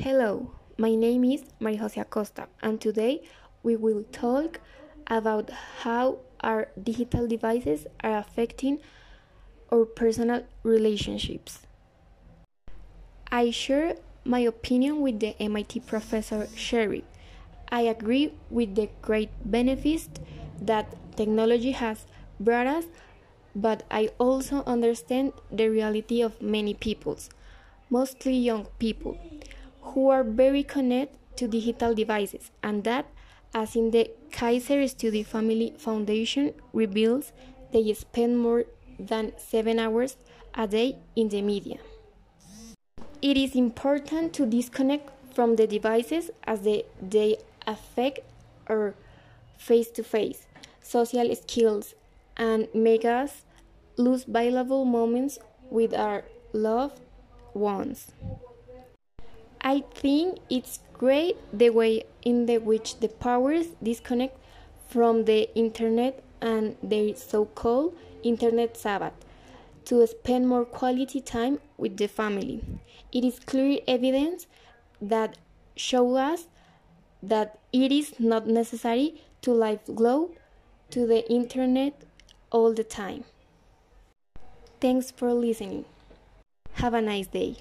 Hello, my name is Maria Jose Acosta, and today we will talk about how our digital devices are affecting our personal relationships. I share my opinion with the MIT professor Sherry. I agree with the great benefits that technology has brought us, but I also understand the reality of many peoples, mostly young people, who are very connected to digital devices, and that, as in the Kaiser Study Family Foundation reveals, they spend more than seven hours a day in the media. It is important to disconnect from the devices as they, they affect our face to face social skills and make us lose valuable moments with our loved ones. I think it's great the way in the which the powers disconnect from the internet and their so-called internet Sabbath to spend more quality time with the family. It is clear evidence that show us that it is not necessary to live glued to the internet all the time. Thanks for listening. Have a nice day.